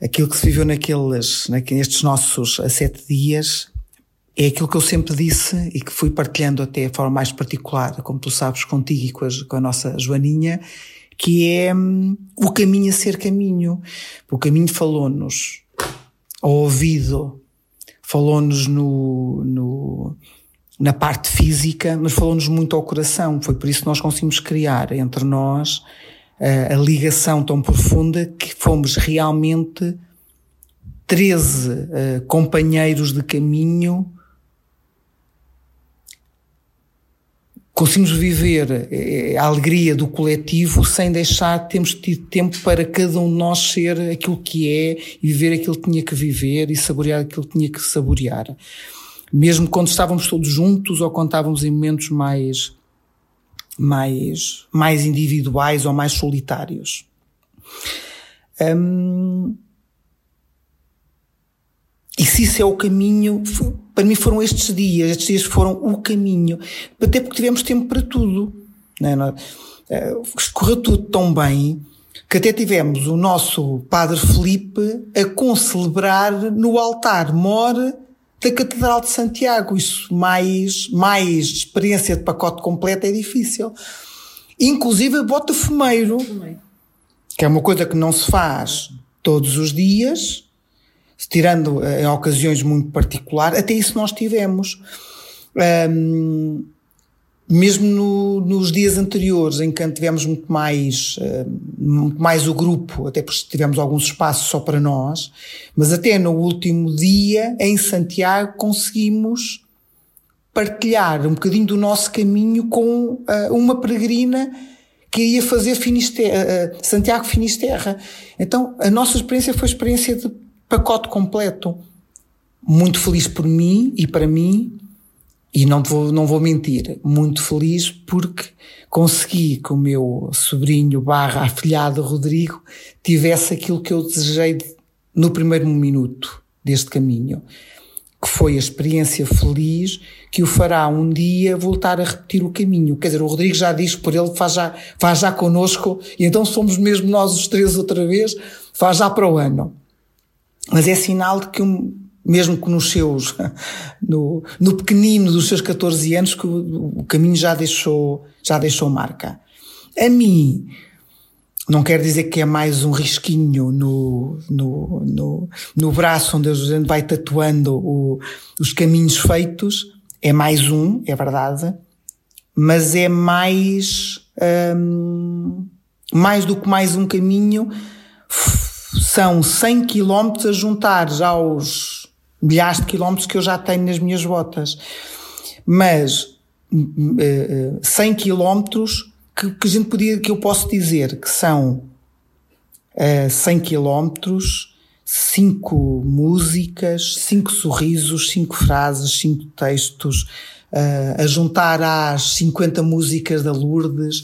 Aquilo que se viveu naqueles, nestes nossos eh, sete dias é aquilo que eu sempre disse e que fui partilhando até de forma mais particular, como tu sabes, contigo e com a, com a nossa Joaninha, que é hum, o caminho a ser caminho. O caminho falou-nos ao ouvido falou-nos no, no, na parte física, mas falou-nos muito ao coração. Foi por isso que nós conseguimos criar entre nós a, a ligação tão profunda que fomos realmente 13 uh, companheiros de caminho conseguimos viver eh, a alegria do coletivo sem deixar termos tido tempo para cada um de nós ser aquilo que é e viver aquilo que tinha que viver e saborear aquilo que tinha que saborear. Mesmo quando estávamos todos juntos ou quando estávamos em momentos mais, mais, mais individuais ou mais solitários. Hum, e se isso é o caminho, para mim foram estes dias, estes dias foram o caminho, até porque tivemos tempo para tudo. Não é? Eh, correu tudo tão bem que até tivemos o nosso Padre Felipe a concelebrar no altar mor da Catedral de Santiago. Isso mais, mais experiência de pacote completo é difícil. Inclusive bota fumeiro, que é uma coisa que não se faz todos os dias, tirando eh, em ocasiões muito particulares, até isso nós tivemos. Um, mesmo no, nos dias anteriores, em que tivemos muito mais, uh, muito mais o grupo, até porque tivemos alguns espaços só para nós, mas até no último dia, em Santiago, conseguimos partilhar um bocadinho do nosso caminho com uh, uma peregrina queria fazer Finisterra, Santiago Finisterra. Então, a nossa experiência foi experiência de pacote completo. Muito feliz por mim e para mim, e não vou, não vou mentir, muito feliz porque consegui que o meu sobrinho barra afilhado Rodrigo tivesse aquilo que eu desejei no primeiro minuto deste caminho, que foi a experiência feliz que o fará um dia voltar a repetir o caminho. Quer dizer, o Rodrigo já diz por ele, faz já, faz já connosco, e então somos mesmo nós os três outra vez, faz já para o ano. Mas é sinal de que, mesmo que nos seus, no, no pequenino dos seus 14 anos, que o, o caminho já deixou, já deixou marca. A mim, não quer dizer que é mais um risquinho no, no, no, no braço onde a gente vai tatuando o, os caminhos feitos. É mais um, é verdade. Mas é mais, hum, mais do que mais um caminho são 100 quilómetros a juntar aos milhares de quilómetros que eu já tenho nas minhas botas. Mas 100 quilómetros que, que, a gente podia, que eu posso dizer que são uh, 100 quilómetros, 5 músicas, 5 sorrisos, 5 frases, 5 textos, uh, a juntar às 50 músicas da Lourdes,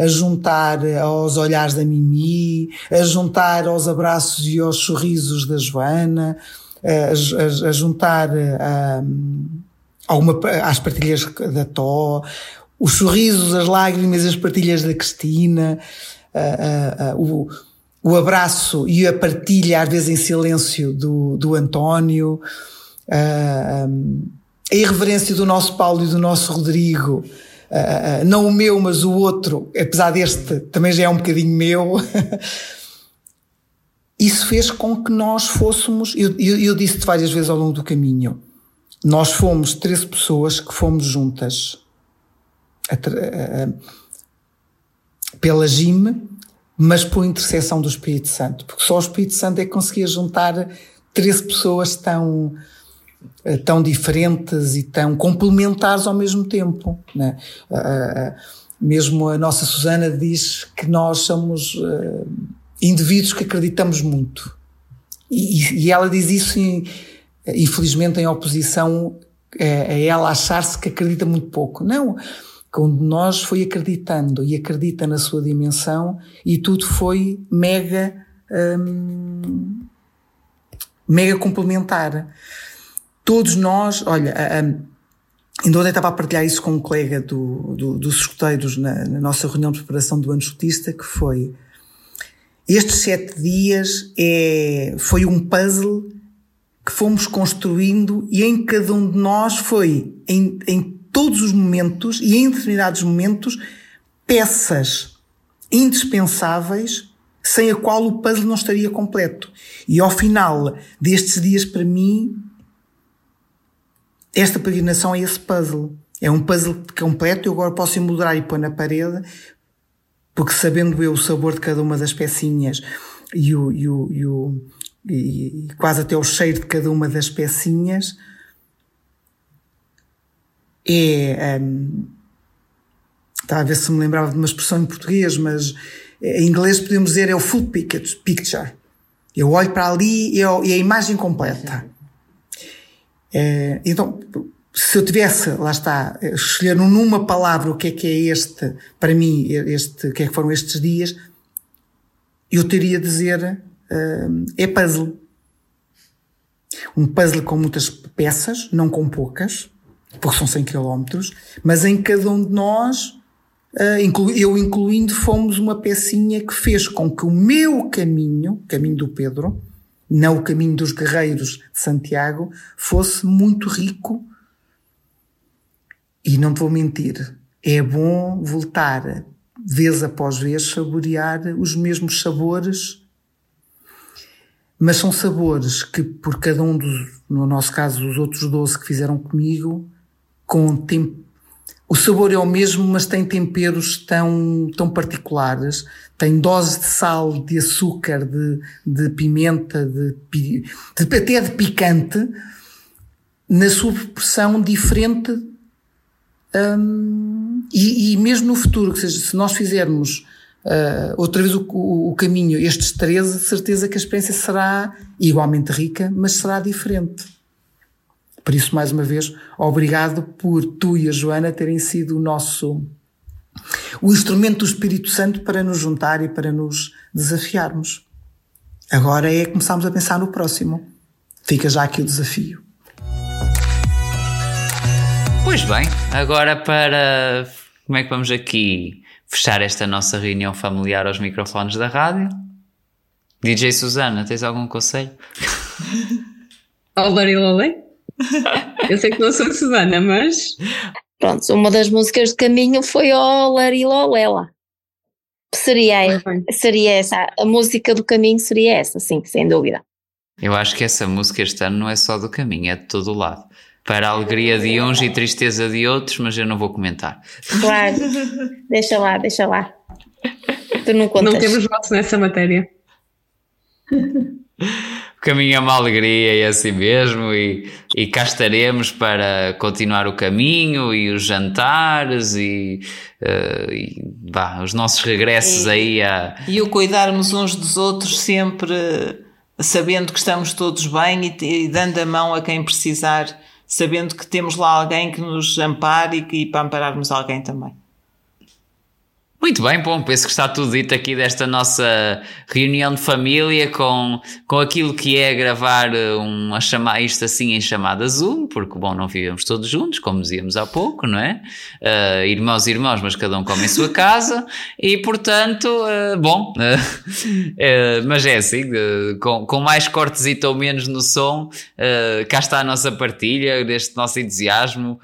a juntar aos olhares da Mimi, a juntar aos abraços e aos sorrisos da Joana, a, a, a juntar a, alguma, às partilhas da Tó, os sorrisos, as lágrimas, as partilhas da Cristina, o, o abraço e a partilha, às vezes em silêncio, do, do António, a irreverência do nosso Paulo e do nosso Rodrigo, Uh, não o meu, mas o outro, apesar deste também já é um bocadinho meu, isso fez com que nós fôssemos, eu, eu, eu disse-te várias vezes ao longo do caminho, nós fomos 13 pessoas que fomos juntas a, a, a, pela GIM, mas por intercessão do Espírito Santo, porque só o Espírito Santo é que conseguia juntar 13 pessoas tão tão diferentes e tão complementares ao mesmo tempo. Né? mesmo a nossa Susana diz que nós somos indivíduos que acreditamos muito. E, e ela diz isso, em, infelizmente, em oposição a, a ela achar-se que acredita muito pouco. Não. Quando nós foi acreditando e acredita na sua dimensão e tudo foi mega, hum, mega complementar todos nós, olha, ainda ontem estava a partilhar isso com um colega do, do, dos escuteiros na, na, nossa reunião de preparação do ano escutista, que foi estes sete dias é, foi um puzzle que fomos construindo e em cada um de nós foi, em, em todos os momentos e em determinados momentos, peças indispensáveis sem a qual o puzzle não estaria completo. E ao final destes dias, para mim, esta peregrinação é esse puzzle. É um puzzle completo, eu agora posso emoldurar e pôr na parede, porque sabendo eu o sabor de cada uma das pecinhas e, o, e, o, e, o, e quase até o cheiro de cada uma das pecinhas, é. Um, estava a ver se me lembrava de uma expressão em português, mas em inglês podemos dizer é o full picture. Eu olho para ali e é a imagem completa. É, então, se eu tivesse, lá está, escolher numa palavra o que é que é este, para mim, este, o que é que foram estes dias, eu teria a dizer, uh, é puzzle. Um puzzle com muitas peças, não com poucas, porque são 100 km, mas em cada um de nós, uh, eu incluindo, fomos uma pecinha que fez com que o meu caminho, caminho do Pedro, não o caminho dos guerreiros de Santiago, fosse muito rico. E não te vou mentir, é bom voltar, vez após vez, saborear os mesmos sabores, mas são sabores que, por cada um dos, no nosso caso, os outros 12 que fizeram comigo, com tempo o sabor é o mesmo, mas tem temperos tão, tão particulares. Tem doses de sal, de açúcar, de, de pimenta, de, de, até de picante, na sua proporção diferente hum, e, e, mesmo no futuro, seja, se nós fizermos uh, outra vez o, o, o, caminho, estes 13, certeza que a experiência será igualmente rica, mas será diferente. Por isso, mais uma vez, obrigado por tu e a Joana terem sido o nosso o instrumento do Espírito Santo para nos juntar e para nos desafiarmos. Agora é começarmos a pensar no próximo. Fica já aqui o desafio. Pois bem, agora para. Como é que vamos aqui fechar esta nossa reunião familiar aos microfones da rádio? DJ Susana, tens algum conselho? Olá, Lolé? Eu sei que não sou Susana, mas. Pronto, uma das músicas de caminho foi o Larilolela. Seria, seria essa, a música do caminho seria essa, sim, sem dúvida. Eu acho que essa música este ano não é só do caminho, é de todo o lado para a alegria de uns e tristeza de outros, mas eu não vou comentar. Claro, deixa lá, deixa lá. Tu não contas. Não temos votos nessa matéria. O caminho é uma alegria e é assim mesmo, e, e cá estaremos para continuar o caminho e os jantares e, uh, e bah, os nossos regressos e, aí a. E o cuidarmos uns dos outros sempre sabendo que estamos todos bem e, e dando a mão a quem precisar sabendo que temos lá alguém que nos ampare e, que, e para ampararmos alguém também. Muito bem, bom, penso que está tudo dito aqui desta nossa reunião de família com, com aquilo que é gravar eh, uma chamada, isto assim em chamada Zoom, porque, bom, não vivemos todos juntos, como dizíamos há pouco, não é? Uh, irmãos e irmãos, mas cada um come em sua casa e, portanto, uh, bom, uh, mas é assim, com, com mais cortes ou menos no som, cá está a nossa partilha, deste nosso entusiasmo,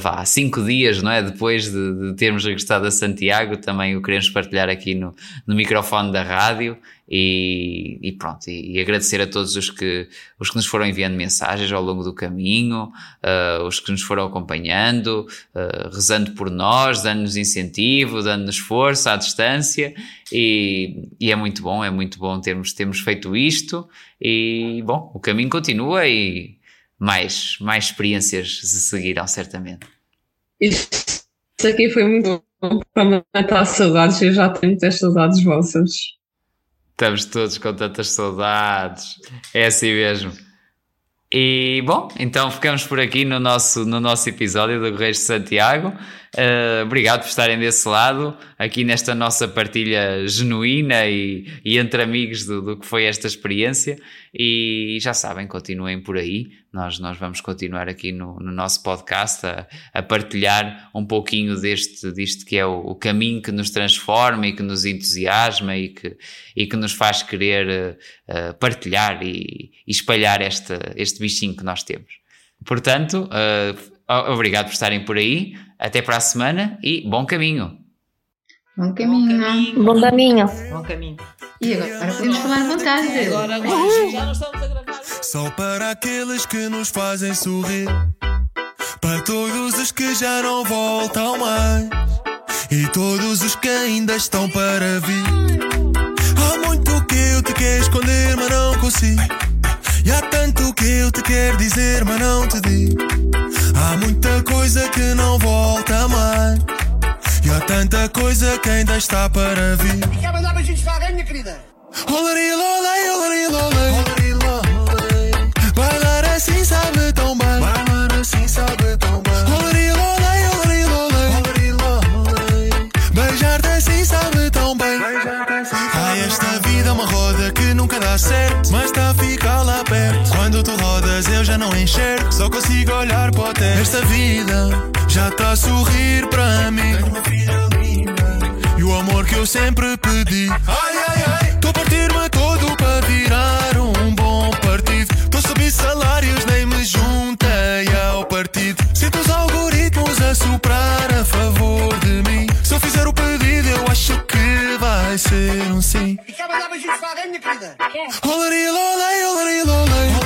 vá, cinco dias, não é? Depois de, de termos regressado a Santiago, também o queremos partilhar aqui no, no microfone da rádio e, e pronto, e, e, agradecer a todos os que, os que nos foram enviando mensagens ao longo do caminho, uh, os que nos foram acompanhando, uh, rezando por nós, dando-nos incentivo, dando-nos força à distância e, e, é muito bom, é muito bom termos, termos feito isto e bom, o caminho continua e mais, mais experiências se seguirão certamente. Isso aqui foi muito para matar saudades, eu já tenho muitas saudades vossas. Estamos todos com tantas saudades. É assim mesmo. E bom, então ficamos por aqui no nosso, no nosso episódio do Reis de Santiago. Uh, obrigado por estarem desse lado, aqui nesta nossa partilha genuína e, e entre amigos do, do, que foi esta experiência. E já sabem, continuem por aí. Nós, nós vamos continuar aqui no, no nosso podcast a, a, partilhar um pouquinho deste, disto que é o, o, caminho que nos transforma e que nos entusiasma e que, e que nos faz querer uh, partilhar e, e espalhar esta, este bichinho que nós temos. Portanto, uh, obrigado por estarem por aí. Até para a semana e bom caminho. Bom caminho. Bom caminho. Bom caminho. E agora, agora podemos falar à vontade. Agora, agora já nós estamos a gravar. Só para aqueles que nos fazem sorrir. Para todos os que já não voltam mais. E todos os que ainda estão para vir. Há muito que eu te quero esconder, mas não consigo. E há tanto que eu te quero dizer, mas não te digo. Há muita coisa que não volta mais. E há tanta coisa que ainda está para vir. E quer mandar beijinhos para alguém, minha querida? Olari, lolei, olari, lolei. Bailar assim sabe tão bem. Bailar assim sabe tão bem. Olari, olari. Beijar-te assim sabe tão bem. Ai, esta vida é uma roda que nunca dá certo. Rodas, eu já não enxergo. Só consigo olhar para o teto. Esta vida já está a sorrir para mim. E o amor que eu sempre pedi. Ai, ai, ai. Estou a partir-me todo para virar um bom partido. Estou a subir salários, nem me juntei ao partido. Sinto os algoritmos a soprar a favor de mim. Se eu fizer o pedido, eu acho que vai ser um sim. E quer mandar beijinhos para alguém, minha querida? Quer? Olari, lolei, olari, lolei.